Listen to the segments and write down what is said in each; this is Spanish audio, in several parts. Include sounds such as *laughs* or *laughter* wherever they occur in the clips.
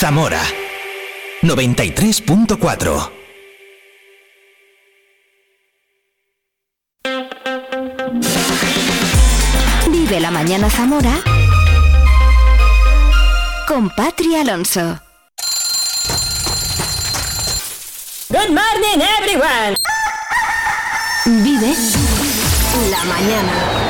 Zamora 93.4 Vive la mañana Zamora con Patri Alonso. Good morning everyone. Vive la mañana.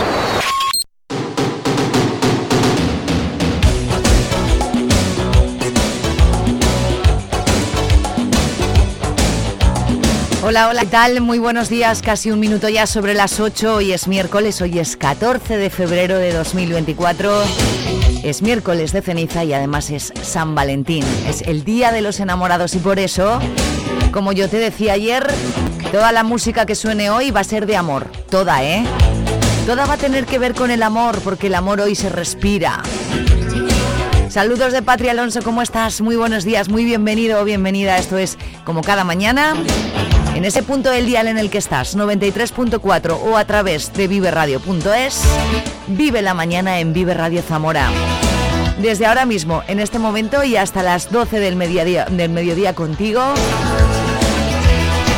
Hola, hola, ¿qué tal? Muy buenos días, casi un minuto ya sobre las 8. Hoy es miércoles, hoy es 14 de febrero de 2024. Es miércoles de ceniza y además es San Valentín. Es el día de los enamorados y por eso, como yo te decía ayer, toda la música que suene hoy va a ser de amor. Toda, ¿eh? Toda va a tener que ver con el amor, porque el amor hoy se respira. Saludos de Patria Alonso, ¿cómo estás? Muy buenos días, muy bienvenido o bienvenida. Esto es como cada mañana en ese punto del dial en el que estás, 93.4 o a través de viveradio.es, vive la mañana en Vive Radio Zamora. Desde ahora mismo, en este momento y hasta las 12 del mediodía, del mediodía contigo,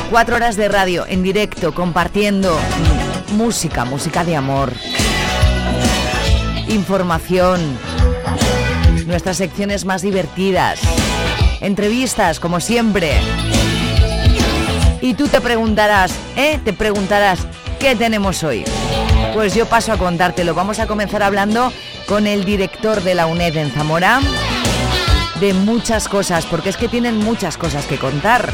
cuatro horas de radio en directo, compartiendo música, música de amor, información, nuestras secciones más divertidas, entrevistas como siempre y tú te preguntarás, ¿eh? Te preguntarás, ¿qué tenemos hoy? Pues yo paso a contártelo. Vamos a comenzar hablando con el director de la UNED en Zamora de muchas cosas, porque es que tienen muchas cosas que contar.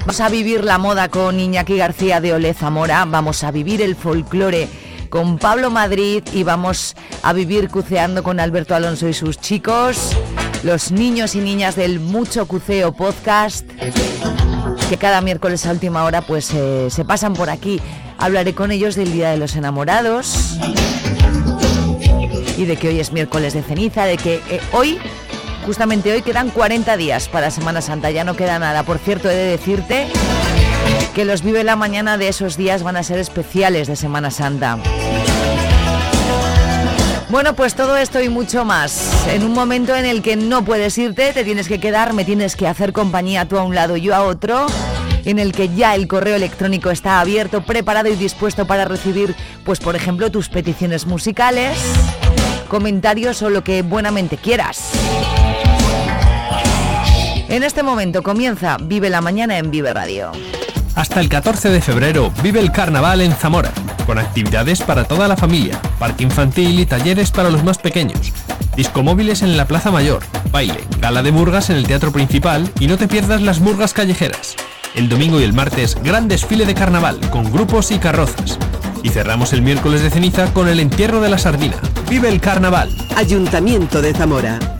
Vamos a vivir la moda con Iñaki García de Ole Zamora, vamos a vivir el folclore con Pablo Madrid y vamos a vivir cuceando con Alberto Alonso y sus chicos, los niños y niñas del Mucho Cuceo Podcast que cada miércoles a última hora pues eh, se pasan por aquí. Hablaré con ellos del Día de los Enamorados y de que hoy es miércoles de ceniza, de que eh, hoy, justamente hoy, quedan 40 días para Semana Santa, ya no queda nada. Por cierto, he de decirte que los Vive la Mañana de esos días van a ser especiales de Semana Santa. Bueno, pues todo esto y mucho más. En un momento en el que no puedes irte, te tienes que quedar, me tienes que hacer compañía tú a un lado y yo a otro. En el que ya el correo electrónico está abierto, preparado y dispuesto para recibir, pues por ejemplo, tus peticiones musicales, comentarios o lo que buenamente quieras. En este momento comienza Vive la Mañana en Vive Radio. Hasta el 14 de febrero vive el carnaval en Zamora, con actividades para toda la familia, parque infantil y talleres para los más pequeños. Discomóviles en la Plaza Mayor, baile, gala de murgas en el Teatro Principal y no te pierdas las murgas callejeras. El domingo y el martes, gran desfile de carnaval con grupos y carrozas. Y cerramos el miércoles de ceniza con el entierro de la sardina. ¡Vive el carnaval! Ayuntamiento de Zamora.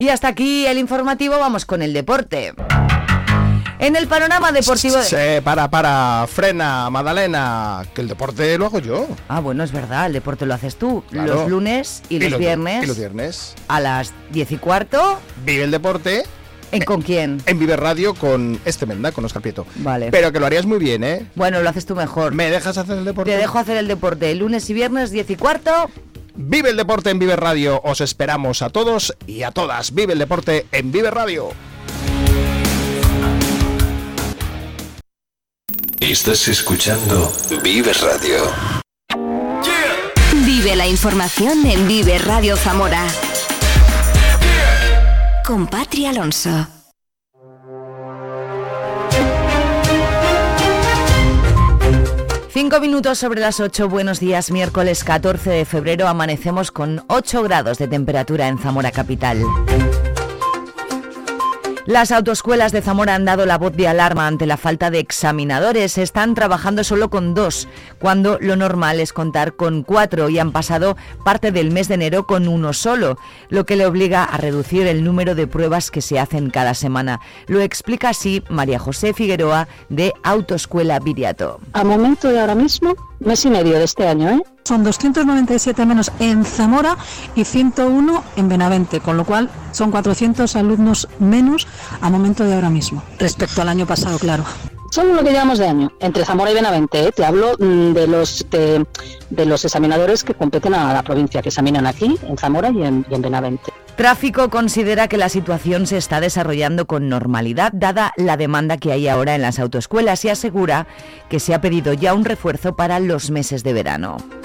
Y hasta aquí el informativo, vamos con el deporte. En el panorama deportivo... de- Se para, para, frena, Madalena, que el deporte lo hago yo. Ah, bueno, es verdad, el deporte lo haces tú. Claro. Los lunes y, los, viernes Y los viernes. a las 10 y cuarto. Vive el deporte ¿En con quién? en Vive Radio con este Menda, con Oscar Prieto. Vale. Pero que lo harías muy bien, ¿eh? Bueno, lo haces tú mejor. ¿Me dejas hacer el deporte? Te dejo hacer el deporte lunes y viernes 10 y cuarto. Vive el deporte en Vive Radio. Os esperamos a todos y a todas. Vive el deporte en Vive Radio. Estás escuchando Vive Radio. Vive la información en Vive Radio Zamora. Con Patri Alonso. Cinco minutos sobre las 8, buenos días, miércoles 14 de febrero, amanecemos con 8 grados de temperatura en Zamora Capital. Las autoescuelas de Zamora han dado la voz de alarma ante la falta de examinadores. Están trabajando solo con dos, cuando lo normal es contar con cuatro y han pasado parte del mes de enero con uno solo, lo que le obliga a reducir el número de pruebas que se hacen cada semana. Lo explica así María José Figueroa de Autoescuela Viriato. A momento de ahora mismo, mes y medio de este año, ¿eh? Son 297 menos en Zamora y 101 en Benavente, con lo cual son 400 alumnos menos a momento de ahora mismo, respecto al año pasado, claro. Solo lo que llevamos de año, entre Zamora y Benavente, ¿eh? te hablo mm, de los de, los examinadores que competen a la provincia, que examinan aquí, en Zamora y en, y en Benavente. Tráfico considera que la situación se está desarrollando con normalidad, dada la demanda que hay ahora en las autoescuelas, y asegura que se ha pedido ya un refuerzo para los meses de verano.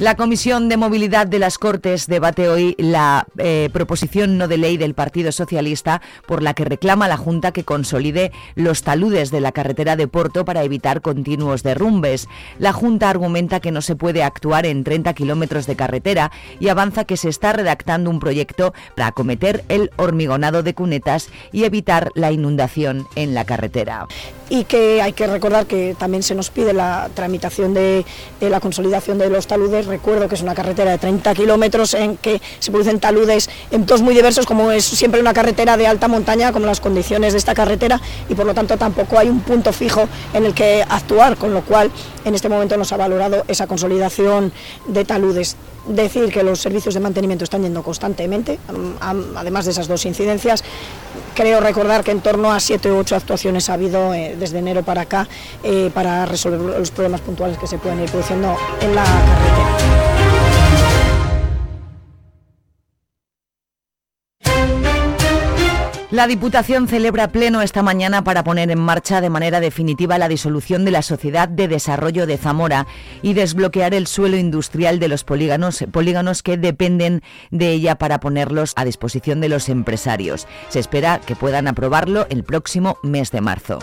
La Comisión de Movilidad de las Cortes debate hoy la eh, proposición no de ley del Partido Socialista por la que reclama la Junta que consolide los taludes de la carretera de Porto para evitar continuos derrumbes. La Junta argumenta que no se puede actuar en 30 kilómetros de carretera y avanza que se está redactando un proyecto para acometer el hormigonado de cunetas y evitar la inundación en la carretera y que hay que recordar que también se nos pide la tramitación de, la consolidación de los taludes. Recuerdo que es una carretera de 30 kilómetros en que se producen taludes en todos muy diversos, como es siempre una carretera de alta montaña, como las condiciones de esta carretera, y por lo tanto tampoco hay un punto fijo en el que actuar, con lo cual en este momento nos ha valorado esa consolidación de taludes decir que los servicios de mantenimiento están yendo constantemente, además de esas dos incidencias. Creo recordar que en torno a siete u ocho actuaciones ha habido eh, desde enero para acá eh, para resolver los problemas puntuales que se pueden ir produciendo en la carretera. La Diputación celebra pleno esta mañana para poner en marcha de manera definitiva la disolución de la Sociedad de Desarrollo de Zamora y desbloquear el suelo industrial de los polígonos, polígonos que dependen de ella para ponerlos a disposición de los empresarios. Se espera que puedan aprobarlo el próximo mes de marzo.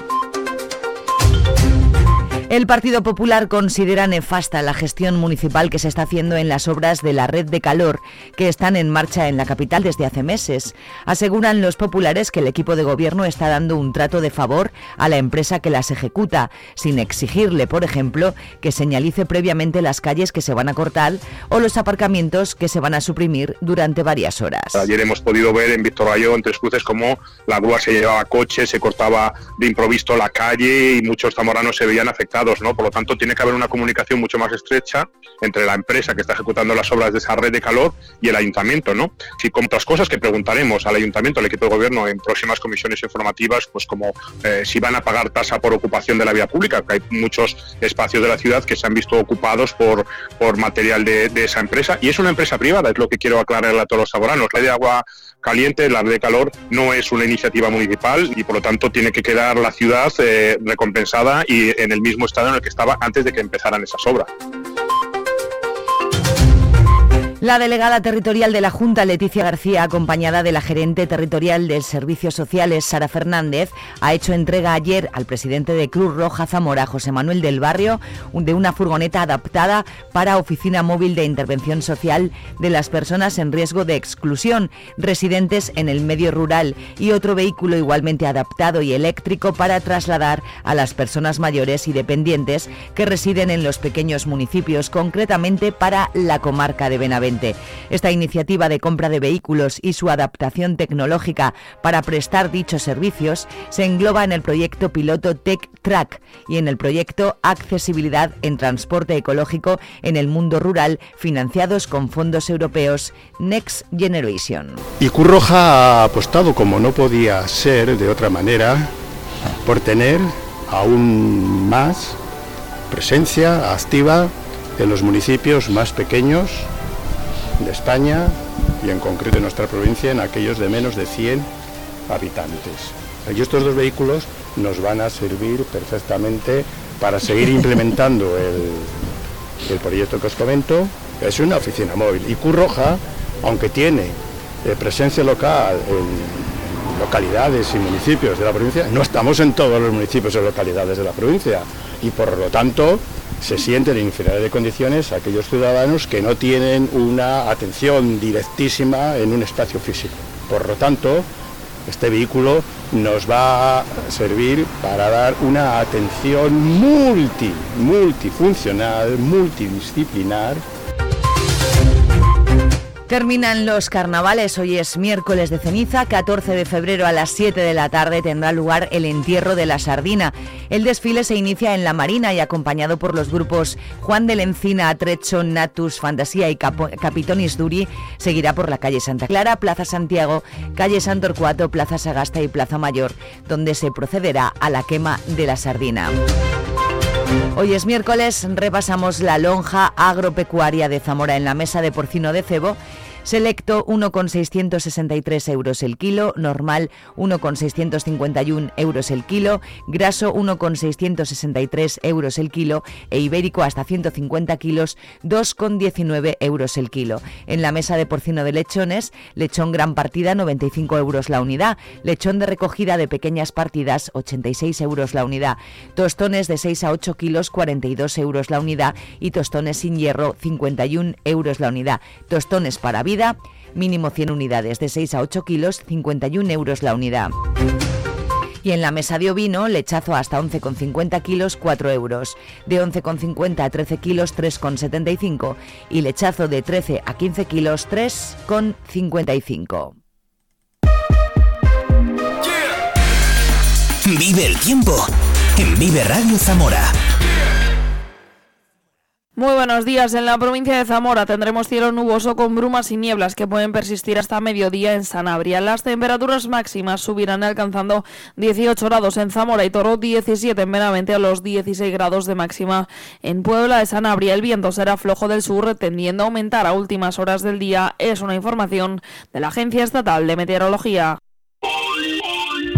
El Partido Popular considera nefasta la gestión municipal que se está haciendo en las obras de la red de calor que están en marcha en la capital desde hace meses. Aseguran los populares que el equipo de gobierno está dando un trato de favor a la empresa que las ejecuta, sin exigirle, por ejemplo, que señalice previamente las calles que se van a cortar o los aparcamientos que se van a suprimir durante varias horas. Ayer hemos podido ver en Víctor Rayo, en Tres Cruces, cómo la grúa se llevaba coches, se cortaba de improviso la calle y muchos zamoranos se veían afectados por lo tanto, tiene que haber una comunicación mucho más estrecha entre la empresa que está ejecutando las obras de esa red de calor y el ayuntamiento, ¿no? Si con otras cosas que preguntaremos al ayuntamiento, al equipo de gobierno en próximas comisiones informativas, pues como eh, si van a pagar tasa por ocupación de la vía pública, que hay muchos espacios de la ciudad que se han visto ocupados por, por material de, esa empresa y es una empresa privada, es lo que quiero aclararle a todos los saboranos. La de agua caliente, la red de calor, no es una iniciativa municipal y por lo tanto tiene que quedar la ciudad eh, recompensada y en el mismo estado en el que estaba antes de que empezaran esas obras. La delegada territorial de la Junta, Leticia García, acompañada de la gerente territorial de Servicios Sociales, Sara Fernández, ha hecho entrega ayer al presidente de Cruz Roja Zamora, José Manuel del Barrio, de una furgoneta adaptada para oficina móvil de intervención social de las personas en riesgo de exclusión, residentes en el medio rural, y otro vehículo igualmente adaptado y eléctrico para trasladar a las personas mayores y dependientes que residen en los pequeños municipios, concretamente para la comarca de Benavente. Esta iniciativa de compra de vehículos y su adaptación tecnológica para prestar dichos servicios se engloba en el proyecto piloto Tech Track y en el proyecto Accesibilidad en Transporte Ecológico en el Mundo Rural, financiados con fondos europeos Next Generation. Y Curroja ha apostado, como no podía ser de otra manera, por tener aún más presencia activa en los municipios más pequeños de España y en concreto en nuestra provincia en aquellos de menos de 100 habitantes. Y estos dos vehículos nos van a servir perfectamente para seguir implementando el, el proyecto que os comento. Es una oficina móvil y Curroja, aunque tiene eh, presencia local en, localidades y municipios de la provincia, no estamos en todos los municipios y localidades de la provincia. Y por lo tanto se sienten en inferioridad de condiciones aquellos ciudadanos que no tienen una atención directísima en un espacio físico. Por lo tanto, este vehículo nos va a servir para dar una atención multi, multifuncional, multidisciplinar Terminan los carnavales, hoy es miércoles de ceniza, 14 de febrero a las 7 de la tarde tendrá lugar el entierro de la sardina. El desfile se inicia en la Marina y acompañado por los grupos Juan de Lencina, Atrecho, Natus, Fantasía y Capitonis Duri, seguirá por la calle Santa Clara, Plaza Santiago, calle San Torcuato, Plaza Sagasta y Plaza Mayor, donde se procederá a la quema de la sardina. Hoy es miércoles, repasamos la lonja agropecuaria de Zamora en la mesa de porcino de cebo Selecto 1,663 euros el kilo, normal 1,651 euros el kilo, graso 1,663 euros el kilo. E ibérico hasta 150 kilos 2,19 euros el kilo. En la mesa de porcino de lechones, lechón gran partida 95 euros la unidad, lechón de recogida de pequeñas partidas 86 euros la unidad, tostones de 6 a 8 kilos 42 euros la unidad. Y tostones sin hierro 51 euros la unidad, tostones para vida mínimo 100 unidades de 6 a 8 kilos, 51 euros la unidad. Y en la mesa de ovino, lechazo hasta 11,50 kilos, 4 euros. De 11,50 a 13 kilos, 3,75. Y lechazo de 13 a 15 kilos, 3,55. Vive el tiempo en Vive Radio Zamora. Muy buenos días. En la provincia de Zamora tendremos cielo nuboso con brumas y nieblas que pueden persistir hasta mediodía en Sanabria. Las temperaturas máximas subirán alcanzando 18 grados en Zamora y Toro, 17 en Benavente a los 16 grados de máxima. En Puebla de Sanabria el viento será flojo del sur tendiendo a aumentar a últimas horas del día. Es una información de la Agencia Estatal de Meteorología.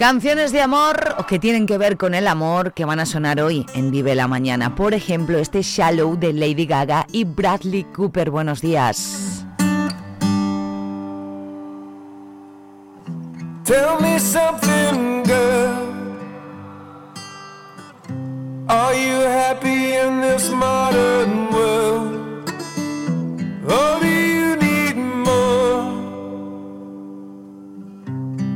Canciones de amor o que tienen que ver con el amor que van a sonar hoy en Vive la Mañana. Por ejemplo, este Shallow de Lady Gaga y Bradley Cooper. Buenos días. Tell me something, girl. Are you happy in this modern world?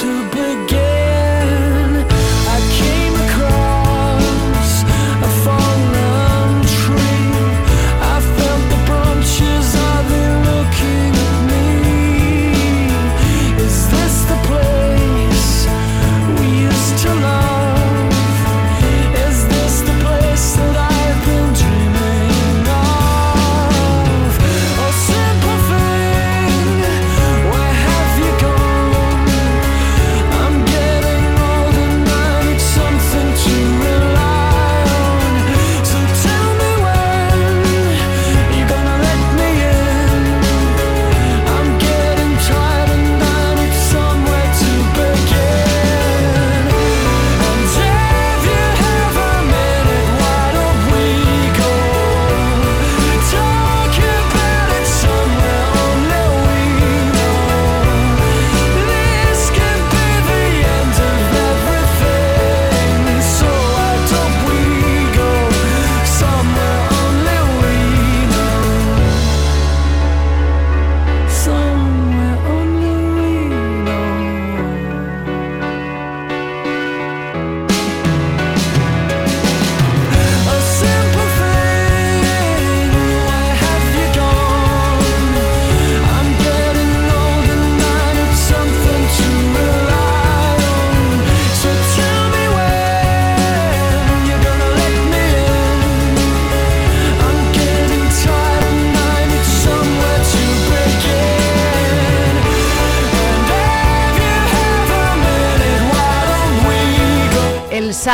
To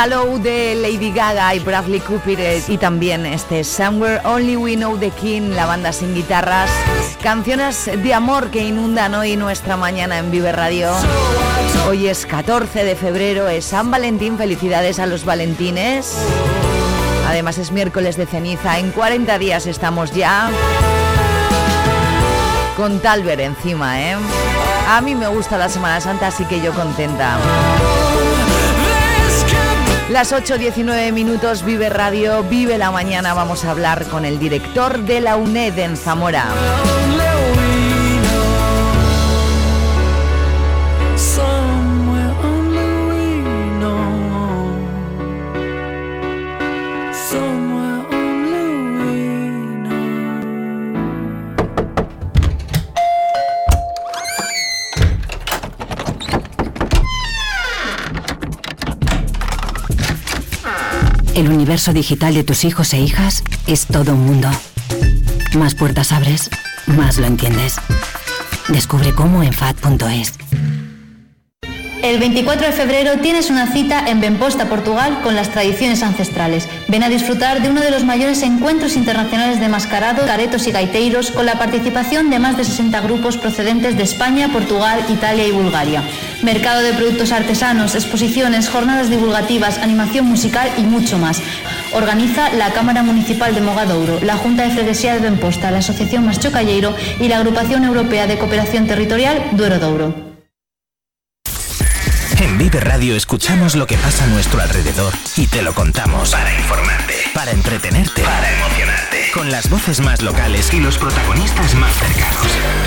El Sallow de Lady Gaga y Bradley Cooper eh, y también este Somewhere Only We Know the King, la banda sin guitarras, canciones de amor que inundan hoy nuestra mañana en Vive Radio. Hoy es 14 de febrero, es San Valentín, felicidades a los Valentines. Además es miércoles de ceniza, en 40 días estamos ya con Talver encima, ¿eh? A mí me gusta la Semana Santa, así que yo contenta. Las 8.19 minutos, Vive Radio, Vive la Mañana. Vamos a hablar con el director de la UNED en Zamora. El universo digital de tus hijos e hijas es todo un mundo. Más puertas abres, más lo entiendes. Descubre cómo en FAD.es. El 24 de febrero tienes una cita en Benposta, Portugal, con las tradiciones ancestrales. Ven a disfrutar de uno de los mayores encuentros internacionales de mascarados, caretos y gaiteiros, con la participación de más de 60 grupos procedentes de España, Portugal, Italia y Bulgaria. Mercado de productos artesanos, exposiciones, jornadas divulgativas, animación musical y mucho más. Organiza la Cámara Municipal de Mogadouro, la Junta de Freguesía de Benposta, la Asociación Mascho Calleiro y la Agrupación Europea de Cooperación Territorial Duero Douro. En Vive Radio escuchamos lo que pasa a nuestro alrededor y te lo contamos. Para informarte, para entretenerte, para emocionarte. Con las voces más locales y los protagonistas más cercanos.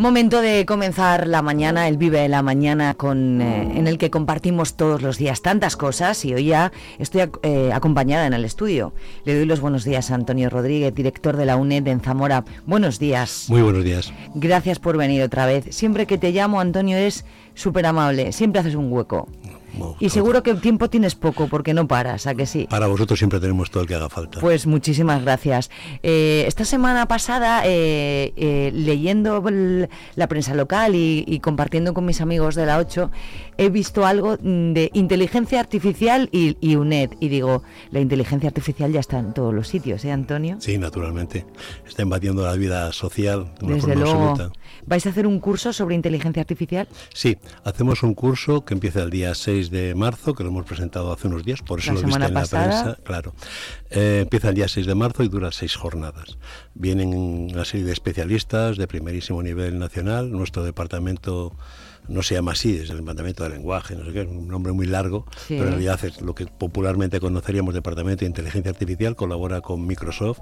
Momento de comenzar la mañana, el Vive de la Mañana, con, eh, en el que compartimos todos los días tantas cosas y hoy ya estoy ac- eh, acompañada en el estudio. Le doy los buenos días a Antonio Rodríguez, director de la UNED en Zamora. Buenos días. Muy buenos días. Gracias por venir otra vez. Siempre que te llamo, Antonio, es súper amable. Siempre haces un hueco. Y seguro que tiempo tienes poco porque no paras, ¿a que sí? Para vosotros siempre tenemos todo el que haga falta. Pues muchísimas gracias. Eh, esta semana pasada, eh, eh, leyendo el- la prensa local y, y compartiendo con mis amigos de la 8, he visto algo mm, de inteligencia artificial y, y UNED. Y digo, la inteligencia artificial ya está en todos los sitios, ¿eh, Antonio? Sí, naturalmente. Está invadiendo la vida social de una Desde forma luego. absoluta. ¿Vais a hacer un curso sobre inteligencia artificial? Sí, hacemos un curso que empieza el día 6 de marzo, que lo hemos presentado hace unos días, por eso La lo viste en la pasada. prensa. Claro. Eh, empieza el día 6 de marzo y dura seis jornadas. Vienen una serie de especialistas de primerísimo nivel nacional. Nuestro departamento no se llama así, es el departamento de lenguaje, no sé qué, es un nombre muy largo, Sí. pero en realidad es lo que popularmente conoceríamos departamento de inteligencia artificial, colabora con Microsoft.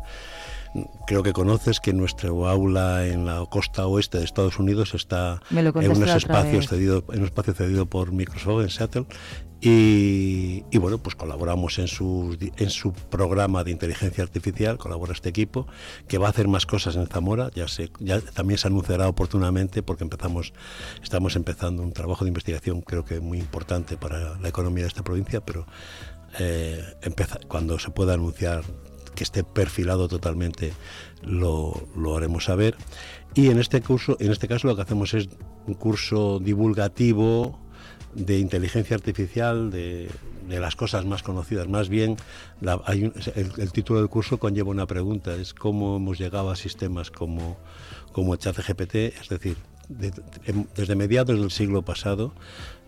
Creo que conoces que nuestro aula en la costa oeste de Estados Unidos está en unos espacios cedido, en un espacio cedido por Microsoft en Seattle. Y, y, bueno, pues colaboramos en su, en su programa de inteligencia artificial, colabora este equipo, que va a hacer más cosas en Zamora, ya, se, ya también se anunciará oportunamente porque empezamos, estamos empezando un trabajo de investigación creo que muy importante para la economía de esta provincia, pero eh, empeza- cuando se pueda anunciar que esté perfilado totalmente lo, lo haremos saber. Y en este curso en este caso lo que hacemos es un curso divulgativo de inteligencia artificial de, de las cosas más conocidas. Más bien la- hay el, título del curso conlleva una pregunta es cómo hemos llegado a sistemas como como ChatGPT es decir de- de- desde mediados del siglo pasado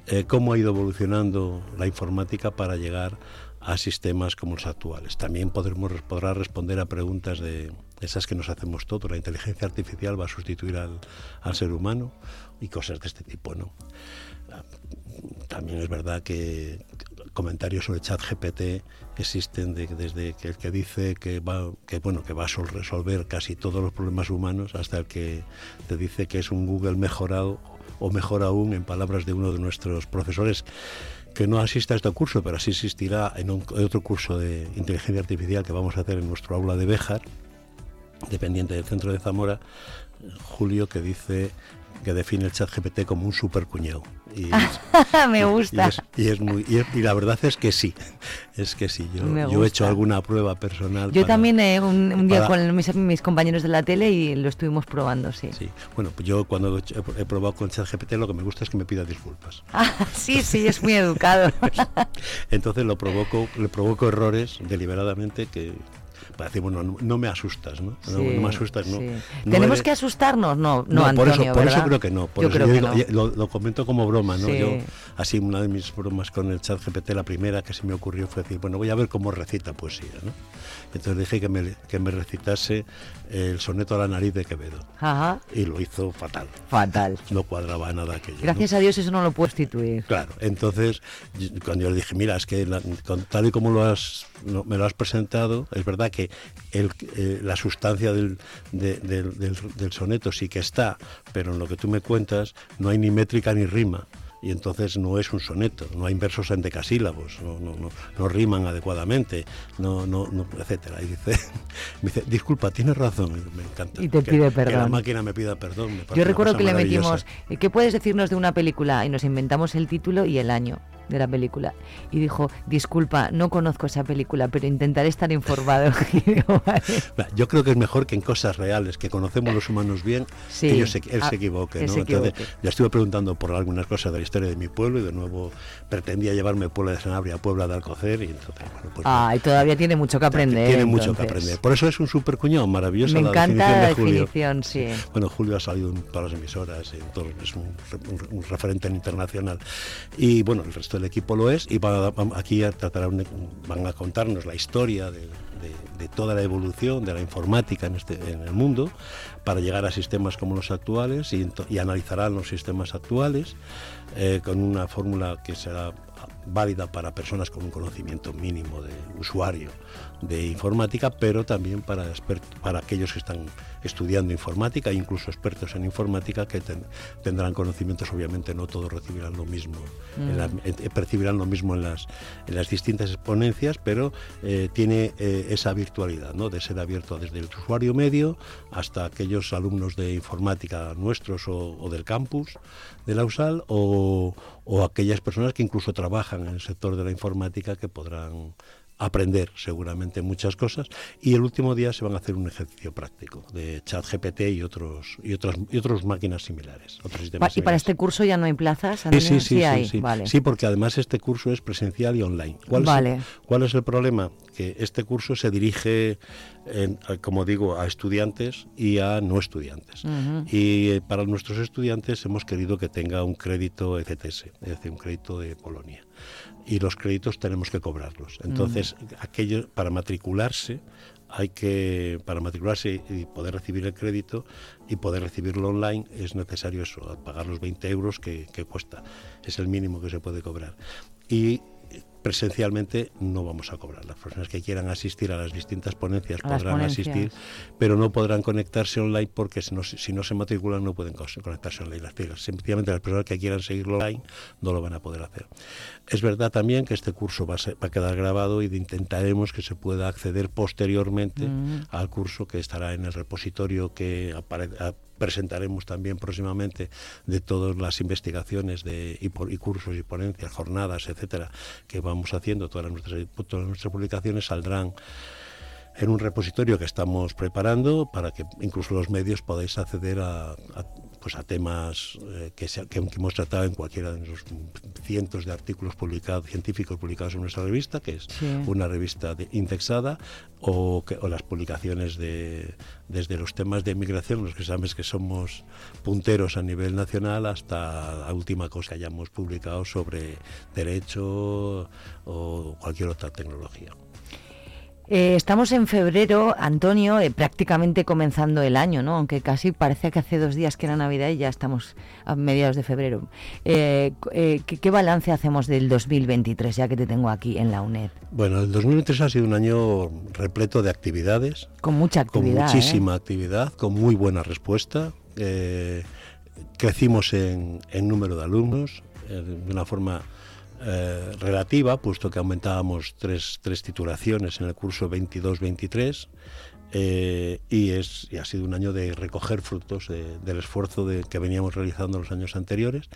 eh, cómo ha ido evolucionando la informática para llegar a sistemas como los actuales. También podremos, podrá responder a preguntas de esas que nos hacemos todos. La inteligencia artificial va a sustituir al, al ser humano y cosas de este tipo, ¿no? También es verdad que comentarios sobre ChatGPT existen de- desde que el que dice que va que bueno que va a sol- resolver casi todos los problemas humanos hasta el que te dice que es un Google mejorado o mejor aún en palabras de uno de nuestros profesores que no asista a este curso, pero sí asistirá en otro curso de inteligencia artificial que vamos a hacer en nuestro aula de Béjar, dependiente del centro de Zamora, Julio, que dice que define el chat GPT como un supercuñado. Y, *laughs* Me gusta. y es- y es muy, y, es- y la verdad es que sí, *laughs* es que sí. Yo, he hecho alguna prueba personal. Yo para- también eh, un, un día para- con mis, mis compañeros de la tele y lo estuvimos probando, sí. Sí, bueno, pues yo cuando he probado con ChatGPT lo que me gusta es que me pida disculpas. *laughs* Ah, sí, sí, es muy educado. Entonces lo provoco, le provoco errores deliberadamente que para decir, bueno, no, no me asustas, ¿no? No, Sí, no me asustas, ¿no. sí. No ¿Tenemos eres- que asustarnos? No, no, No, por Antonio, eso, por eso ¿verdad? creo que no. Por Yo eso creo yo digo- no. lo, lo comento como broma, ¿no? Sí. Yo, así, una de mis bromas con el chat GPT, la primera que se me ocurrió fue decir, bueno, voy a ver cómo recita poesía, ¿no? Entonces dije que me, que me recitase el soneto a la nariz de Quevedo. Ajá. Y lo hizo fatal. Fatal. No cuadraba nada aquello. ¿no? Gracias a Dios eso no lo puedo sustituir. Claro, entonces yo- cuando yo le dije, mira, es que la- con, tal y como lo has, no, me lo has presentado, es verdad que el, eh, la sustancia del, de- del- del- del soneto sí que está, pero en lo que tú me cuentas no hay ni métrica ni rima. Y entonces no es un soneto, no hay versos en decasílabos, no, no, no, no riman adecuadamente, no, no, no, etcétera. Y dice, *laughs* me dice, disculpa, tienes razón, me encanta. Y te que- pide Que la perdón. máquina me pida perdón. me Yo recuerdo que le metimos, eh, ¿qué puedes decirnos de una película? Y nos inventamos el título y el año de la película. Y dijo, disculpa, no conozco esa película, pero intentaré estar informado. *laughs* Yo creo que es mejor que en cosas reales, que conocemos los humanos bien, Sí. que ellos se- él Ah, se equivoque. que ¿no? Entonces, equivoque. estuve preguntando por algunas cosas de la historia de mi pueblo y de nuevo pretendía llevarme Puebla de Sanabria a Puebla de Alcocer y entonces, bueno, pues Ay, todavía tiene mucho que aprender. tiene mucho que entonces. aprender. Por eso es un super cuñado, maravillosa Me la encanta definición la de Julio. definición, sí. Bueno, Julio ha salido todas las emisoras, en todo- es un, un- un referente internacional. Y bueno, el resto del equipo lo es y van a- aquí a tratar un- van a contarnos la historia de, toda la evolución de la informática en, este, en el mundo para llegar a sistemas como los actuales y analizarán los sistemas actuales eh, con una fórmula que será válida para personas con un conocimiento mínimo de usuario de informática, pero también para, para aquellos que están estudiando informática, incluso expertos en informática que ten- tendrán conocimientos, obviamente no todos recibirán lo mismo, en la- Mm. eh, percibirán lo mismo en las, en las distintas exponencias, pero eh, tiene eh, esa virtualidad, ¿no? de ser abierto desde el usuario medio hasta aquellos alumnos de informática nuestros o, o del campus de la USAL o, o aquellas personas que incluso trabajan en el sector de la informática que podrán aprender seguramente muchas cosas y el último día se van a hacer un ejercicio práctico de chat GPT y otros y otras y otras máquinas similares otros sistemas y para este curso ya no hay plazas, Sí, sí, sí, sí, hay, sí. vale. Sí, porque además este curso es presencial y online. ¿Cuál, Vale. es, el, cuál es el problema? Que este curso se dirige, en- a- como digo, a estudiantes y a no estudiantes. Y eh, para nuestros estudiantes hemos querido que tenga un crédito ECTS, es decir, un crédito de Polonia. Y los créditos tenemos que cobrarlos. Entonces, aquello para matricularse hay que para matricularse y poder recibir el crédito y poder recibirlo online es necesario eso, pagar los 20 euros que, que cuesta. Es el mínimo que se puede cobrar. Y presencialmente no vamos a cobrar. Las personas que quieran asistir a las distintas ponencias A podrán ponencias. asistir, pero no podrán conectarse online porque si no, se- si no se matriculan no pueden conectarse online. Las- Sencillamente las personas que quieran seguirlo online no lo van a poder hacer. Es verdad también que este curso va a, ser- va a quedar grabado y intentaremos que se pueda acceder posteriormente Mm. al curso que estará en el repositorio que apare- a- presentaremos también próximamente de todas las investigaciones de, y, cursos y ponencias, jornadas, etcétera, que vamos haciendo. Todas nuestras, todas nuestras publicaciones saldrán en un repositorio que estamos preparando para que incluso los medios podáis acceder a, a, pues a temas eh, que, se- que- hemos tratado en cualquiera de los cientos de artículos publicados científicos publicados en nuestra revista que es Sí. una revista de- indexada o, que- o las publicaciones de desde los temas de migración los que sabes que somos punteros a nivel nacional hasta la última cosa que hayamos publicado sobre derecho o cualquier otra tecnología Eh, estamos en febrero, Antonio, eh, prácticamente comenzando el año, ¿no? Aunque casi parece que hace dos días que era Navidad y ya estamos a mediados de febrero. Eh, ¿qué, qué balance hacemos del 2023, ya que te tengo aquí en la UNED? Bueno, el 2023 ha sido un año repleto de actividades, Con mucha actividad. con muchísima actividad, con muy buena respuesta. Crecimos en, en número de alumnos de una forma eh, relativa, puesto que aumentábamos tres, tres titulaciones en el curso 22-23. eh, y, y ha sido un año de recoger frutos de- del esfuerzo que veníamos realizando los años anteriores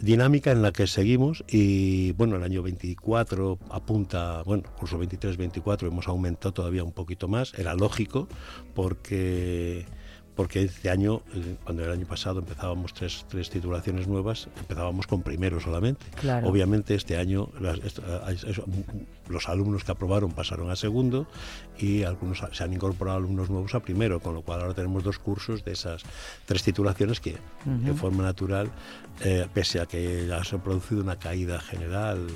dinámica en la que seguimos y bueno, el año 24 apunta, bueno, curso 23-24 hemos aumentado todavía un poquito más, era lógico porque porque este año, eh, cuando el año pasado empezábamos tres, tres titulaciones nuevas, empezábamos con primero solamente. Claro. Obviamente este año las- los alumnos que aprobaron pasaron a segundo y algunos se han incorporado alumnos nuevos a primero, con lo cual ahora tenemos dos cursos de esas tres titulaciones que de forma natural, eh, pese a que ya se ha producido una caída general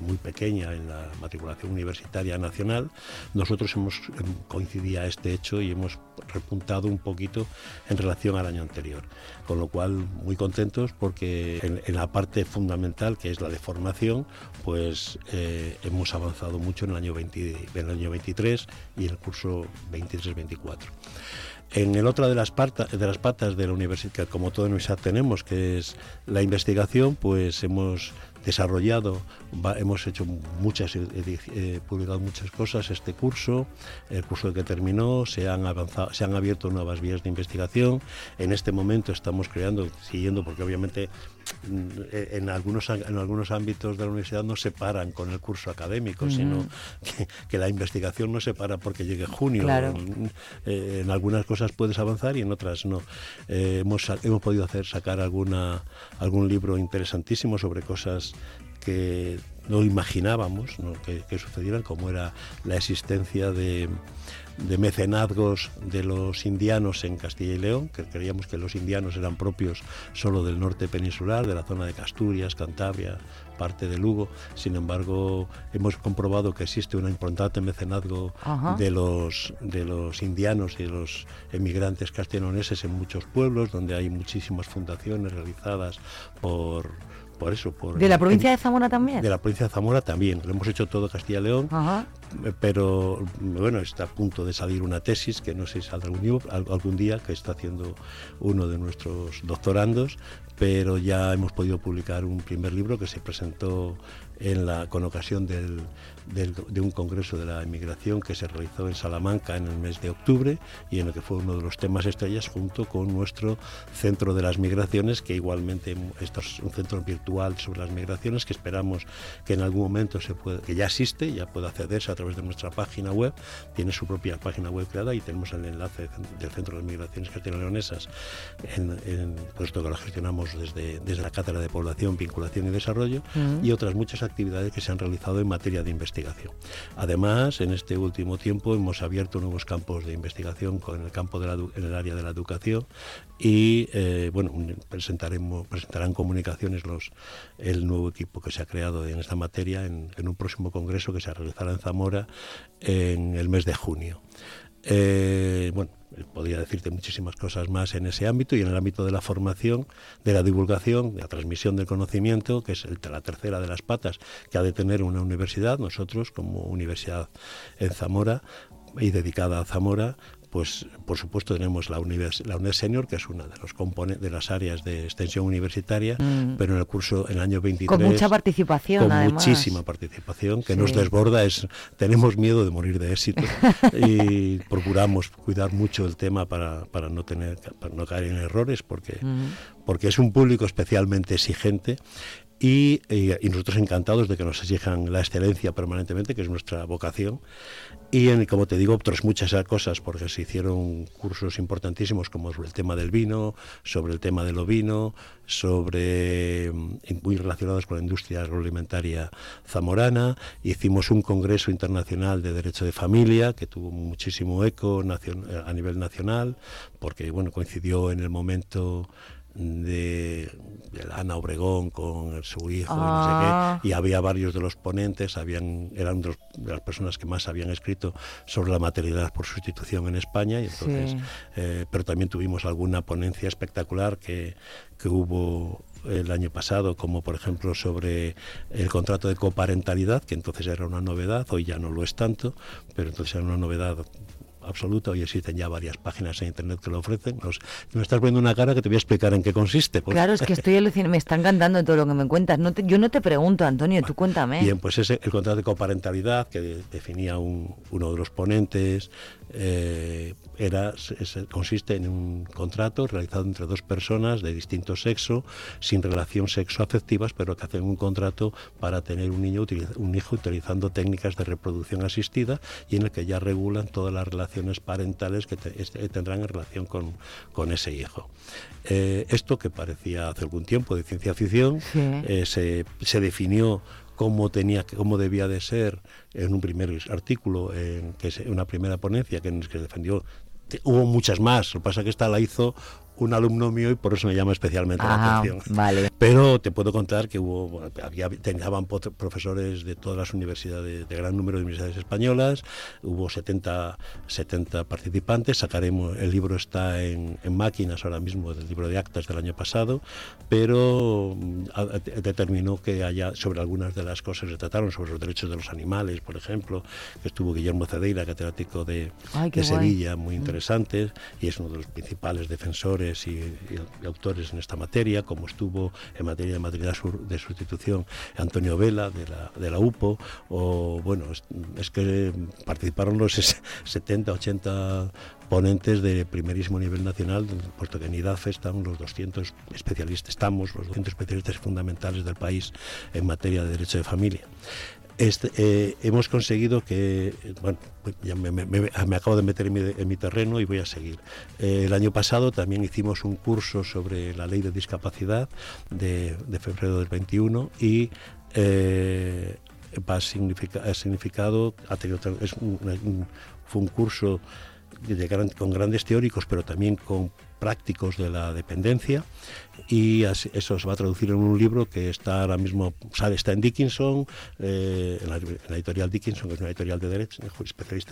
muy pequeña en la matriculación universitaria nacional, nosotros hemos em, coincidía este hecho y hemos repuntado un poquito en relación al año anterior. Con lo cual, muy contentos porque en, en la parte fundamental, que es la de formación, pues eh, hemos avanzado mucho en el año, 20 en el año 23 y en el curso 23-24. En el otra de las, parta- de las patas de la universidad, como toda universidad tenemos, que es la investigación, pues hemos desarrollado, hemos hecho muchas, edi- eh, publicado muchas cosas este curso, el curso que terminó, se han avanzado, se han abierto nuevas vías de investigación. En este momento estamos creando, siguiendo, porque obviamente eh, en algunos en algunos ámbitos de la universidad no se paran con el curso académico, sino que, que la investigación no se para porque llegue junio. Claro. Eh, en algunas cosas puedes avanzar y en otras no. Eh, hemos, hemos podido hacer sacar alguna algún libro interesantísimo sobre cosas que no imaginábamos ¿no? Que, que sucedieran, como era la existencia de, de mecenazgos de los indianos en Castilla y León, que creíamos que los indianos eran propios solo del norte peninsular, de la zona de Asturias, Cantabria, parte de Lugo. Sin embargo, hemos comprobado que existe un importante mecenazgo Ajá. de los, de los indianos y de los emigrantes castellaneses en muchos pueblos, donde hay muchísimas fundaciones realizadas por, por eso. Por, ¿De la provincia de Zamora también? de la provincia de Zamora también. Lo hemos hecho todo Castilla y León, Ajá. eh, pero bueno, está a punto de salir una tesis que no sé si saldrá algún día, que está haciendo uno de nuestros doctorandos, pero ya hemos podido publicar un primer libro que se presentó en la, con ocasión del, del- de un congreso de la inmigración que se realizó en Salamanca en el mes de octubre y en el que fue uno de los temas estrellas junto con nuestro centro de las migraciones que igualmente esto es un centro virtual sobre las migraciones que esperamos que en algún momento se pueda, que ya existe, ya puede accederse a través de nuestra página web, tiene su propia página web creada y tenemos el enlace del Centro de Migraciones Castellano-Leonesas, en, en, puesto que lo gestionamos desde, desde la Cátedra de Población, Vinculación y Desarrollo, y otras muchas actividades que se han realizado en materia de investigación. Además, en este último tiempo hemos abierto nuevos campos de investigación con el campo de la en el área de la educación y eh, bueno, presentaremos, presentarán comunicaciones los, el nuevo equipo que se ha creado en esta materia en, en un próximo congreso que se realizará en Zamora en el mes de junio. Eh, bueno, podría decirte muchísimas cosas más en ese ámbito y en el ámbito de la formación, de la divulgación, de la transmisión del conocimiento, que es la tercera de las patas que ha de tener una universidad. Nosotros, como universidad en Zamora y dedicada a Zamora, pues por supuesto tenemos la, univers la UNED Senior, que es una de los de las áreas de extensión universitaria, Mm. pero en el curso, en el año 23... Con mucha participación, Con además. muchísima participación, que Sí. nos desborda, es tenemos miedo de morir de éxito *laughs* y procuramos cuidar mucho el tema para, para no tener para no caer en errores porque, Mm. porque es un público especialmente exigente y, y- y nosotros encantados de que nos exijan la excelencia permanentemente, que es nuestra vocación. Y como te digo, otras muchas cosas, porque se hicieron cursos importantísimos como sobre el tema del vino, sobre el tema del ovino, sobre mm, muy relacionados con la industria agroalimentaria zamorana. Hicimos un congreso internacional de derecho de familia que tuvo muchísimo eco a nivel nacional, porque bueno coincidió en el momento de, Ana Obregón con su hijo y no sé Ah. qué, y había varios de los ponentes, habían, eran de, los- de las personas que más habían escrito sobre la maternidad por sustitución en España, y entonces, Sí. eh, pero también tuvimos alguna ponencia espectacular que, que hubo el año pasado, como por ejemplo sobre el contrato de coparentalidad, que entonces era una novedad, hoy ya no lo es tanto, pero entonces era una novedad absoluta, hoy existen ya varias páginas en internet que lo ofrecen. Nos, me estás poniendo una cara que te voy a explicar en qué consiste. porque- Claro, es que estoy alucinando, me está encantando todo lo que me cuentas. No te- yo no te pregunto, Antonio, tú cuéntame. Bien, pues ese, el contrato de coparentalidad que de- definía un- uno de los ponentes eh, era, consiste en un contrato realizado entre dos personas de distinto sexo, sin relación sexoafectivas, pero que hacen un contrato para tener un, niño, un hijo utilizando técnicas de reproducción asistida y en el que ya regulan todas las relaciones parentales que te- este- tendrán en relación con, con ese hijo. Eh, esto que parecía hace algún tiempo de ciencia ficción, Sí. eh, se, se definió cómo tenía cómo debía de ser en un primer artículo en que se- una primera ponencia que, que defendió hubo muchas más lo que pasa es que esta la hizo un alumno mío y por eso me llama especialmente la Ah, atención vale. pero te puedo contar que hubo bueno, había tenían profesores de todas las universidades de gran número de universidades españolas hubo 70 70 participantes sacaremos el libro está en, en máquinas ahora mismo del libro de actas del año pasado pero mm, a- a- determinó que haya sobre algunas de las cosas que se trataron sobre los derechos de los animales por ejemplo que estuvo Guillermo Cedeira catedrático de, Ay. Sevilla muy interesante y es uno de los principales defensores y, autores en esta materia, como estuvo en materia de maternidad de sustitución Antonio Vela de la, de la UPO, o bueno, es, que participaron los ses- 70, 80 ponentes de primerísimo nivel nacional, puesto que en IDAFE están los 200 especialistas, estamos los 200 especialistas fundamentales del país en materia de derecho de familia. Este, eh, hemos conseguido que, bueno, me, acabo de meter en mi, en mi terreno y voy a seguir. Eh, el año pasado también hicimos un curso sobre la ley de discapacidad de, febrero del 21 y eh, va significa- ha significado, es un- un- fue un curso con grandes teóricos, pero también con prácticos de la dependencia y eso se va a traducir en un libro que está ahora mismo, está en Dickinson, eh, en, la, editorial Dickinson, que es una editorial de derecho,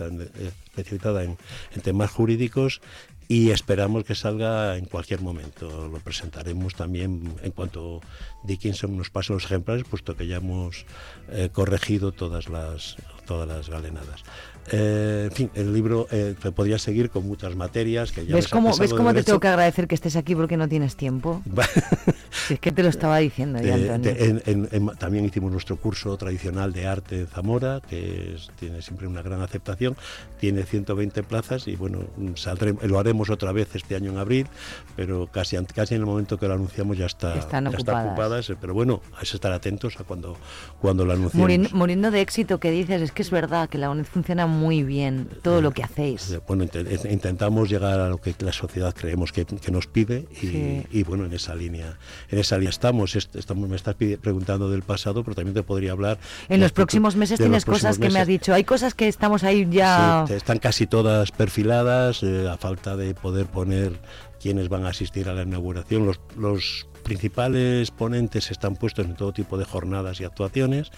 en- eh, especializada en temas jurídicos y esperamos que salga en cualquier momento. Lo presentaremos también en cuanto Dickinson nos pase los ejemplares, puesto que ya hemos eh, corregido todas las, todas las galenadas. Eh, en fin, el libro eh, te podría seguir con muchas materias que ya ¿Ves cómo, ¿ves cómo te tengo que agradecer que estés aquí porque no tienes tiempo? Si es que te lo estaba diciendo ya, Antonio. de- en- en- en- también hicimos nuestro curso tradicional de arte en Zamora, que es- tiene siempre una gran aceptación. Tiene 120 plazas y bueno, saldremos, lo haremos otra vez este año en abril, pero casi, casi en el momento que lo anunciamos ya está, Están ya está ocupadas. ocupadas. Pero bueno, que estar atentos a cuando, cuando lo anunciemos. Muriendo, muriendo de éxito que dices, es que es verdad que la UNED funciona muy bien, todo lo que hacéis. Eh, Bueno, inte- eh, intentamos llegar a lo que la sociedad creemos que, que nos pide y, Sí. y, bueno, en esa línea, en esa línea estamos. Est- estamos me estás preguntando del pasado, pero también te podría hablar. En los próximos meses tienes cosas que me has dicho. Hay cosas que estamos ahí ya. Sí, están casi todas perfiladas, eh, a falta de poder poner quienes van a asistir a la inauguración. Los, los principales ponentes están puestos en todo tipo de jornadas y actuaciones.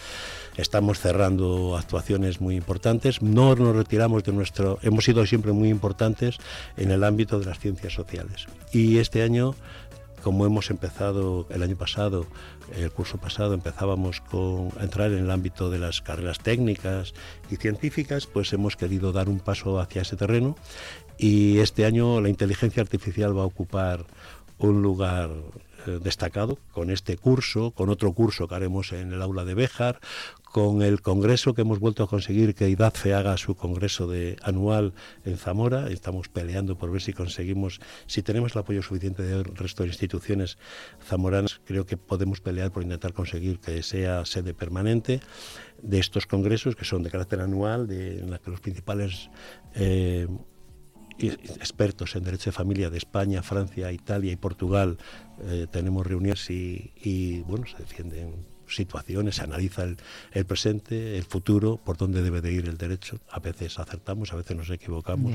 Estamos cerrando actuaciones muy importantes. No nos retiramos de nuestro. Hemos sido siempre muy importantes en el ámbito de las ciencias sociales. Y este año como hemos empezado el año pasado, el curso pasado empezábamos con, entrar en el ámbito de las carreras técnicas y científicas, pues hemos querido dar un paso hacia ese terreno y este año la inteligencia artificial va a ocupar un lugar eh, destacado con este curso, con otro curso que haremos en el aula de Béjar, con el congreso que hemos vuelto a conseguir que IDACFE haga su congreso de anual en Zamora. Estamos peleando por ver si conseguimos, si tenemos el apoyo suficiente del resto de instituciones zamoranas, creo que podemos pelear por intentar conseguir que sea sede permanente de estos congresos que son de carácter anual, de, en la que los principales eh, expertos en derecho de familia de España, Francia, Italia y Portugal eh, tenemos reuniones y, y, bueno se defienden situaciones, se analiza el, el presente, el futuro, por dónde debe de ir el derecho. A veces acertamos, a veces nos equivocamos,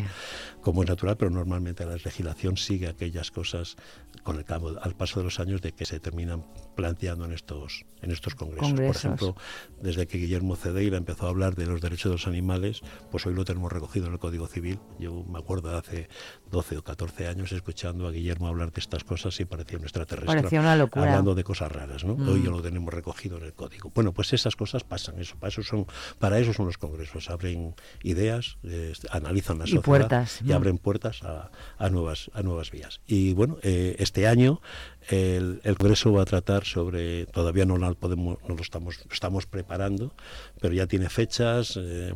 como es natural, pero normalmente la legislación sigue aquellas cosas con el cabo, al paso de los años de que se terminan planteando en estos, en estos congresos. Congresos. Por ejemplo, desde que Guillermo Cedeira empezó a hablar de los derechos de los animales, pues hoy lo tenemos recogido en el Código Civil. Yo me acuerdo de hace 12 o 14 años escuchando a Guillermo hablar de estas cosas y parecía un extraterrestre. Parecía una locura. Hablando de cosas raras, ¿no? Mm. Hoy ya lo tenemos recogido en el código. Bueno, pues esas cosas pasan, eso, para eso son, para eso son los congresos, abren ideas, eh, analizan la Y sociedad puertas, y abren puertas a, a nuevas a nuevas vías. Y bueno, eh, este año el, congreso va a tratar sobre, todavía no lo podemos, no lo estamos, estamos preparando, pero ya tiene fechas. eh,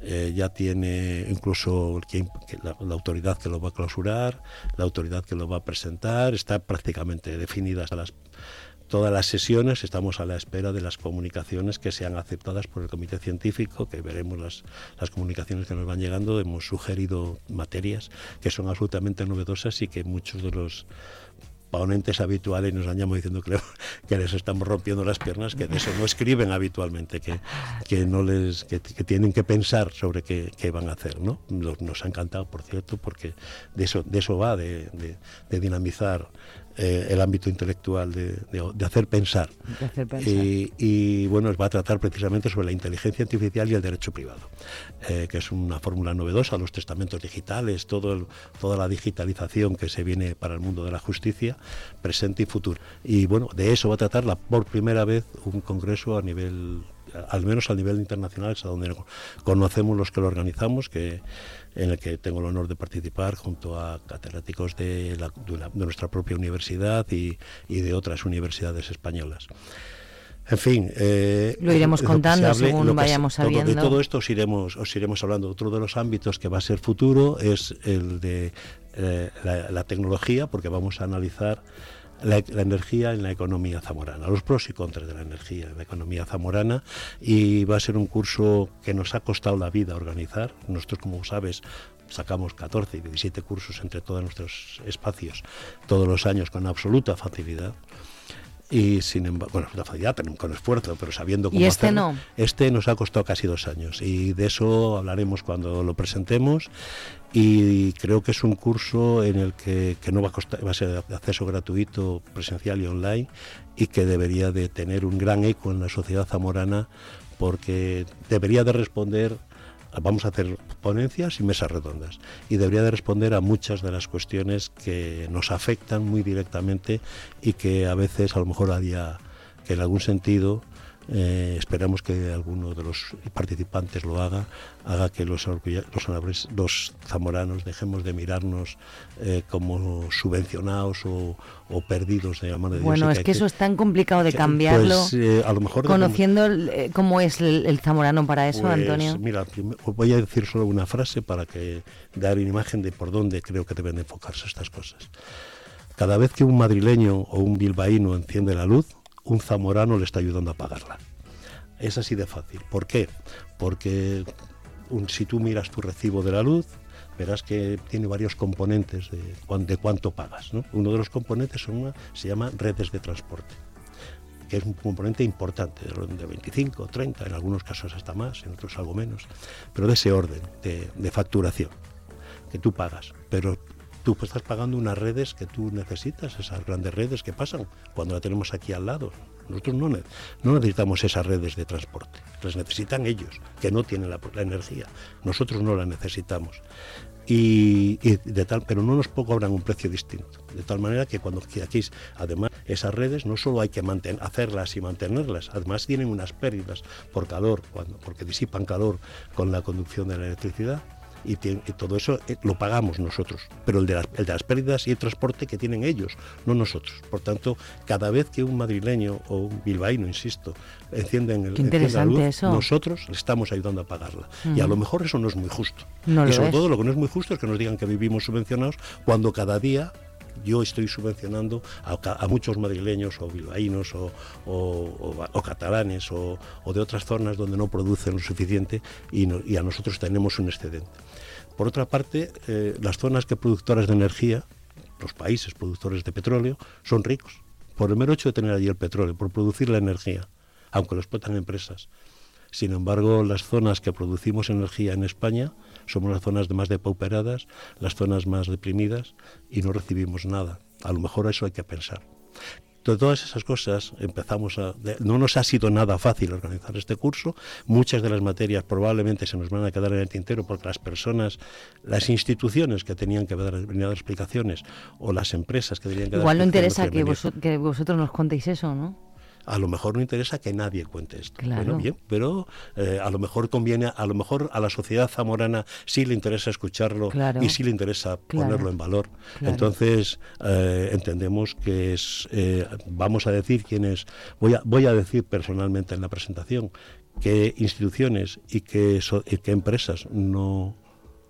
eh, ya tiene incluso la, autoridad que lo va a clausurar, la autoridad que lo va a presentar, está prácticamente definida hasta las todas las sesiones, estamos a la espera de las comunicaciones que sean aceptadas por el comité científico, que veremos las, las comunicaciones que nos van llegando, hemos sugerido materias que son absolutamente novedosas y que muchos de los ponentes habituales nos han diciendo *laughs* que, les estamos rompiendo las piernas, que de eso no escriben habitualmente, que, que no les que, tienen que pensar sobre qué, qué van a hacer, ¿no? Nos, ha encantado, por cierto, porque de eso de eso va, de- de dinamizar eh, el ámbito intelectual, de, de- de hacer pensar. De hacer pensar. Y, y, bueno, va a tratar precisamente sobre la inteligencia artificial y el derecho privado, eh, que es una fórmula novedosa, los testamentos digitales, todo el- toda la digitalización que se viene para el mundo de la justicia, presente y futuro. Y bueno, de eso va a tratar la, por primera vez un congreso a nivel al menos a nivel internacional, es a donde conocemos los que lo organizamos, que en el que tengo el honor de participar junto a catedráticos de, la- de la- de nuestra propia universidad y, y de otras universidades españolas. En fin, eh, Lo iremos lo se contando hable, según lo se- vayamos todo- sabiendo. de todo esto os iremos, os iremos hablando. Otro de los ámbitos que va a ser futuro es el de eh, la, la tecnología, porque vamos a analizar la, la energía en la economía zamorana, los pros y contras de la energía en la economía zamorana y va a ser un curso que nos ha costado la vida organizar. Nosotros, como sabes, sacamos 14 y 17 cursos entre todos nuestros espacios todos los años con absoluta facilidad. y sin embargo, bueno, la facilidad con esfuerzo, pero sabiendo cómo ¿Y este hacerlo. no? Este nos ha costado casi dos años y de eso hablaremos cuando lo presentemos y creo que es un curso en el que, que no va a costar, va a ser de acceso gratuito, presencial y online y que debería de tener un gran eco en la sociedad zamorana porque debería de responder vamos a hacer ponencias y mesas redondas y debería de responder a muchas de las cuestiones que nos afectan muy directamente y que a veces a lo mejor haría que en algún sentido eh, esperamos que alguno de los participantes lo haga, haga que los, los, los zamoranos dejemos de mirarnos eh, como subvencionados o, o perdidos de la mano de Dios. Bueno, es que eso es tan complicado de cambiarlo. Pues, eh, a lo mejor Conociendo cómo es el, el zamorano para eso, pues, Antonio. Mira, prim- os voy a decir solo una frase para que dar una imagen de por dónde creo que deben de enfocarse estas cosas. Cada vez que un madrileño o un bilbaíno enciende la luz, un zamorano le está ayudando a apagarla. Es así de fácil. ¿Por qué? Porque si tú miras tu recibo de la luz, verás que tiene varios componentes de, cuán- de cuánto pagas. ¿no? Uno de los componentes son una- se llama redes de transporte que es un componente importante, de 25, 30, en algunos casos hasta más, en otros algo menos, pero de ese orden de, de facturación que tú pagas. Pero tú pues, estás pagando unas redes que tú necesitas, esas grandes redes que pasan cuando la tenemos aquí al lado. Nosotros no, no necesitamos esas redes de transporte, las necesitan ellos, que no tienen la, energía. Nosotros no la necesitamos. Y, de tal, pero no nos cobran un precio distinto. De tal manera que cuando aquí, además, esas redes no solo hay que manten- hacerlas y mantenerlas, además tienen unas pérdidas por calor, cuando, porque disipan calor con la conducción de la electricidad. Y, todo eso eh, lo pagamos nosotros, pero el de, las, el de las pérdidas y el transporte que tienen ellos, no nosotros. Por tanto, cada vez que un madrileño o un bilbaíno, insisto, encienden el enciende la luz, eso. nosotros le estamos ayudando a pagarla. Y a Ujú. lo mejor eso no es muy justo. No y sobre es. todo lo que no es muy justo es que nos digan que vivimos subvencionados cuando cada día yo estoy subvencionando a, muchos madrileños o bilbaínos o, catalanes o, de otras zonas donde no producen lo suficiente y a nosotros tenemos un excedente. Por otra parte, eh, las zonas que productoras de energía, los países productores de petróleo, son ricos por el mero hecho de tener allí el petróleo, por producir la energía, aunque lo explotan empresas. Sin embargo, las zonas que producimos energía en España somos las zonas más depauperadas, las zonas más deprimidas y no recibimos nada. A lo mejor eso hay que pensar. De todas esas cosas empezamos a... de- no nos ha sido nada fácil organizar este curso. Muchas de las materias probablemente se nos van a quedar en el tintero porque las personas, las instituciones que tenían que dar, venir a dar explicaciones o las empresas que tenían que dar Igual no interesa que, vos- que vosotros nos contéis eso, ¿no? A lo mejor no interesa que nadie cuente esto. Claro. Bueno, bien, pero eh, a lo mejor conviene, a lo mejor a la sociedad zamorana sí le interesa escucharlo Claro. y sí le interesa Claro. ponerlo en valor. Entonces eh, entendemos que es, eh, vamos a decir quiénes, voy a, voy a decir personalmente en la presentación que instituciones y so- y que empresas no,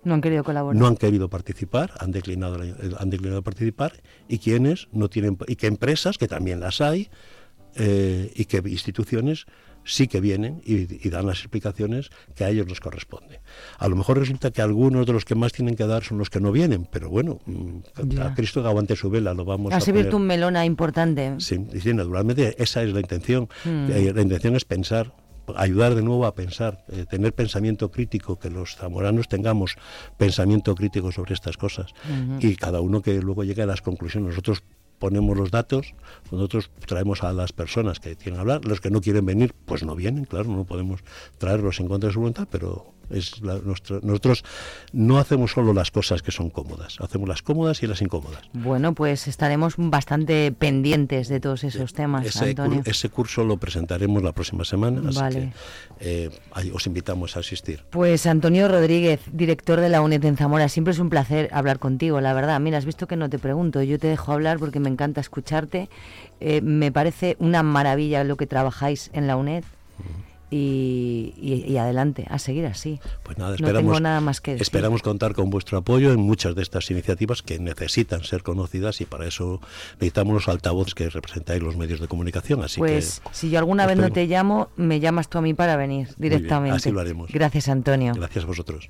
No han querido colaborar. no han querido participar, han declinado, han declinado participar, y quienes no tienen, y que empresas, que también las hay, eh, y que instituciones sí que vienen y, y dan las explicaciones que a ellos les corresponde. A lo mejor resulta que algunos de los que más tienen que dar son los que no vienen, pero bueno, mm, Ya. a Cristo que aguante su vela, lo vamos Has a abierto un melona importante. Sí, naturalmente esa es la intención. Mm. Eh, la intención es pensar, ayudar de nuevo a pensar, eh, tener pensamiento crítico, que los zamoranos tengamos pensamiento crítico sobre estas cosas y cada uno que luego llegue a las conclusiones. Nosotros ponemos los datos, nosotros traemos a las personas que quieren hablar, los que no quieren venir, pues no vienen, claro, no podemos traerlos en contra de su voluntad, pero es la- nosotros no hacemos solo las cosas que son cómodas, hacemos las cómodas y las incómodas. Bueno, pues estaremos bastante pendientes de todos esos temas, Ese, cur- Antonio. ese curso lo presentaremos la próxima semana, así Vale. que eh, os invitamos a asistir. Pues Antonio Rodríguez, director de la UNED en Zamora, siempre es un placer hablar contigo, la verdad. Mira, has visto que no te pregunto, yo te dejo hablar porque me encanta escucharte. Eh, me parece una maravilla lo que trabajáis en la UNED y, y- y adelante, a seguir así. Pues nada, no esperamos, tengo nada más que decir. esperamos contar con vuestro apoyo en muchas de estas iniciativas que necesitan ser conocidas y para eso necesitamos los altavoces que representáis los medios de comunicación. Así Pues que si yo alguna vez no te llamo, me llamas tú a mí para venir bien, directamente. así lo haremos. Gracias, Antonio. gracias a vosotros.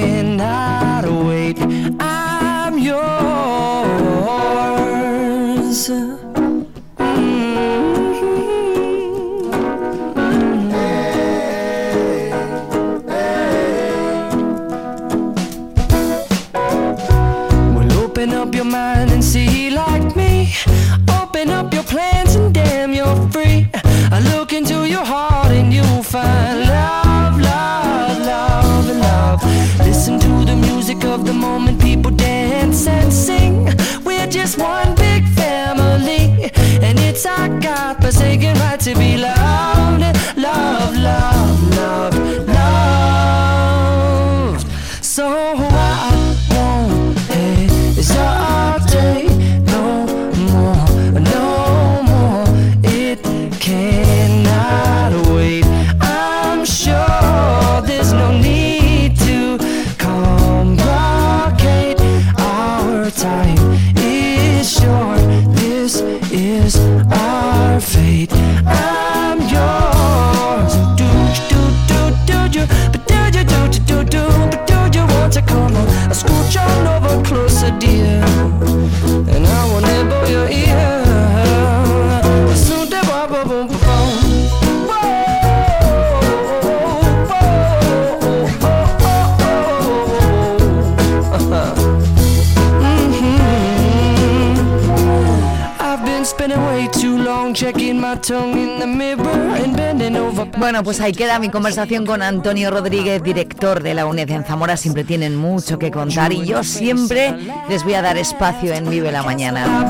Pues ahí queda mi conversación con Antonio Rodríguez, director de la UNED en Zamora. Siempre tienen mucho que contar y yo siempre les voy a dar espacio en Vive la Mañana.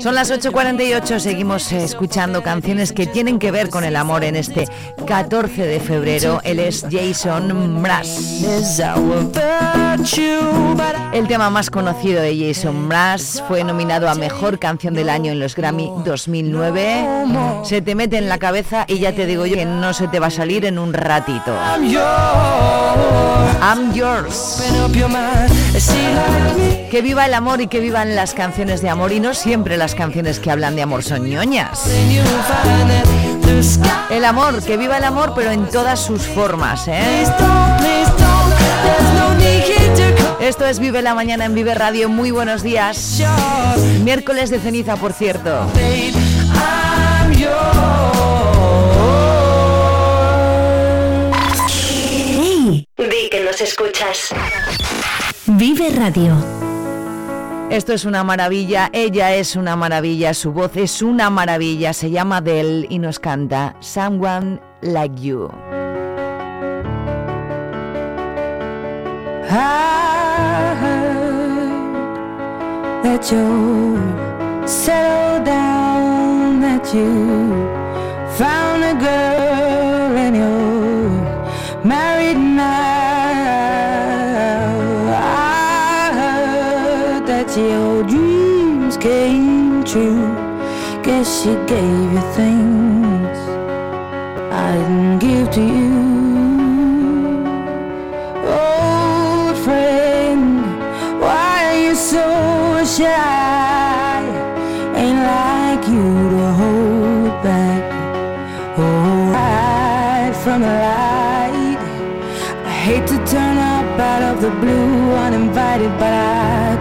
Son las 8.48, seguimos escuchando canciones que tienen que ver con el amor en este 14 de febrero. Él es Jason Mraz. El tema más conocido de Jason Mraz fue nominado a Mejor Canción del Año en los Grammy 2009. Se te mete en la cabeza y ya te digo yo que no se te va a salir en un ratito. I'm yours. Que viva el amor y que vivan las canciones de amor y no siempre las canciones que hablan de amor son ñoñas. El amor, que viva el amor pero en todas sus formas, ¿eh? Esto es Vive la Mañana en Vive Radio. Muy buenos días. Miércoles de ceniza, por cierto. ¡Hey! Que nos escuchas. Vive Radio. Esto es una maravilla, ella es una maravilla, su voz es una maravilla, se llama Del y nos canta Someone Like You. I heard that you settled down, that you found a girl true. Guess she gave you things I didn't give to you. Old friend, why are you so shy? Ain't like you to hold back hide from the light. I hate to turn up out of the blue uninvited, but I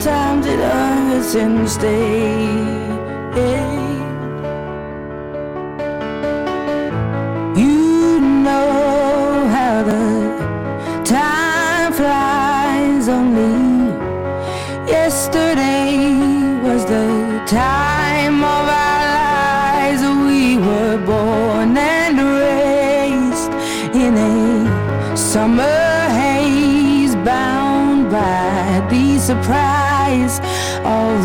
Sometimes it hurts instead. You know how the time flies only. Yesterday was the time of our lives. We were born and raised in a summer haze, bound by the surprise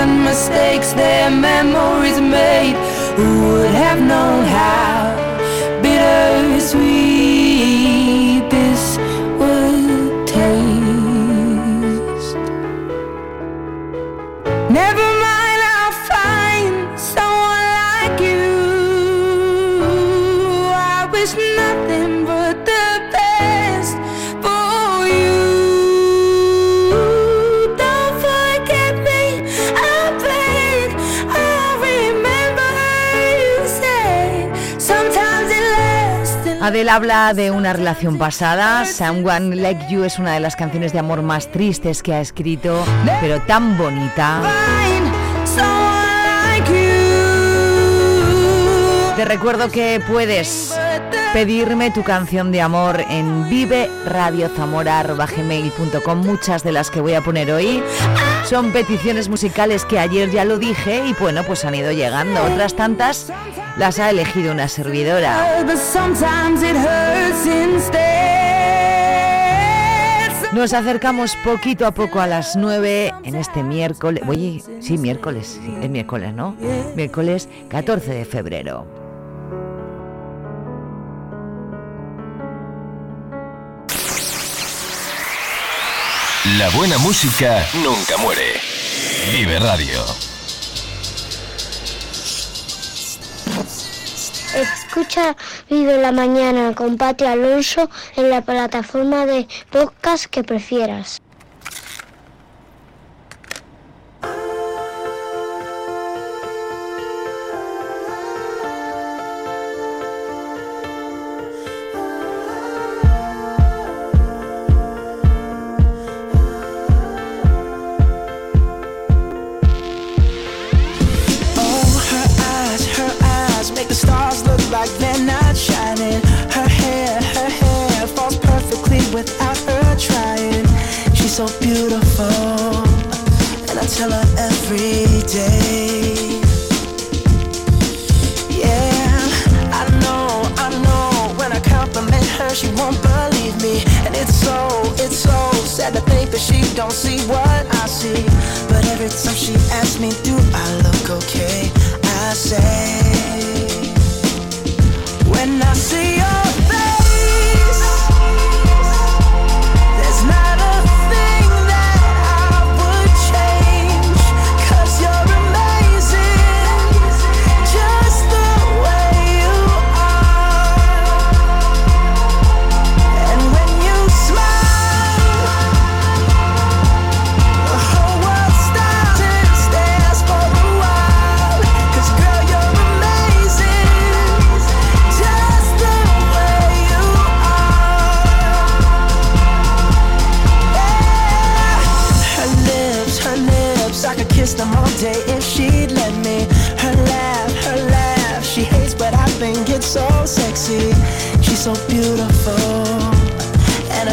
And mistakes, their memories made. Who would have known how Adele habla de una relación pasada. Someone Like You es una de las canciones de amor más tristes que ha escrito, pero tan bonita. Te recuerdo que puedes pedirme tu canción de amor en viveradiozamora.gmail.com Muchas de las que voy a poner hoy son peticiones musicales que ayer ya lo dije y bueno, pues han ido llegando. Otras tantas las ha elegido una servidora. Nos acercamos poquito a poco a las 9 en este miércoles. Oye, sí, miércoles, sí, es miércoles, ¿no? Miércoles 14 de febrero. La buena música nunca muere. Vive Radio. Escucha Vive la Mañana con Pati Alonso en la plataforma de podcast que prefieras. It's so, it's so sad to think that she don't see what I see. But every time she asks me, do I look okay? I say, when I see your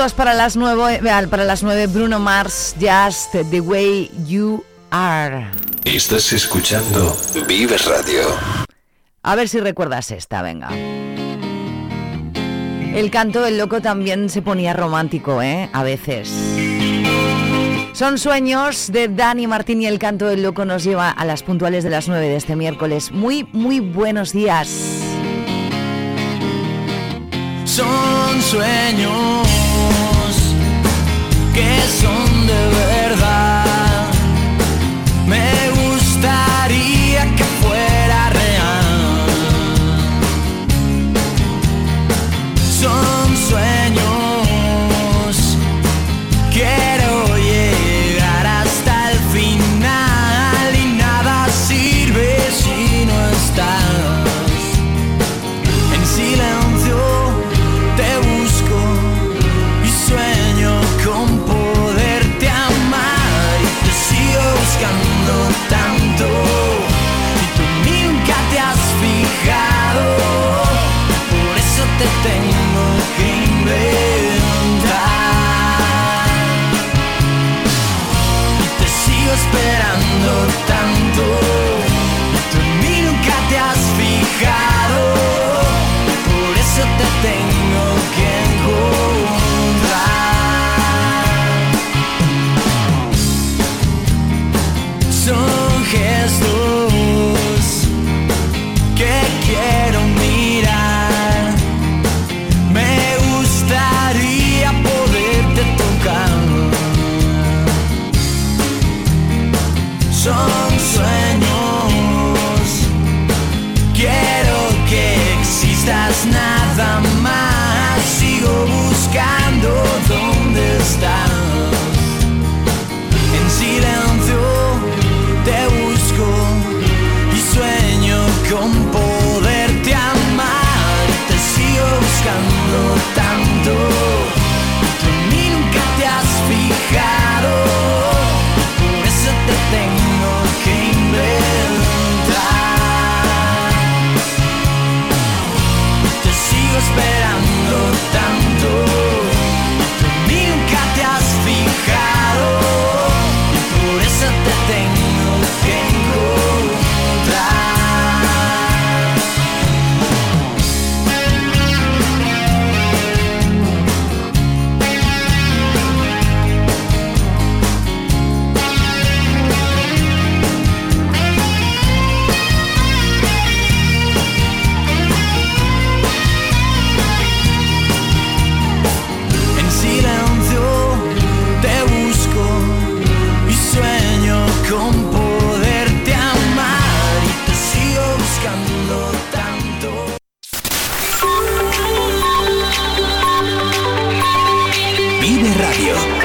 minutos para las nueve, eh, para las nueve Bruno Mars, Just the Way You Are. Estás escuchando Vive Radio. A ver si recuerdas esta, venga. El canto del loco también se ponía romántico, ¿eh? A veces. Son sueños de Dani Martín y el canto del loco nos lleva a las puntuales de las 9 de este miércoles. Muy, muy buenos días. Son sueños que son de verdad. Me gustaría que fuera real. God.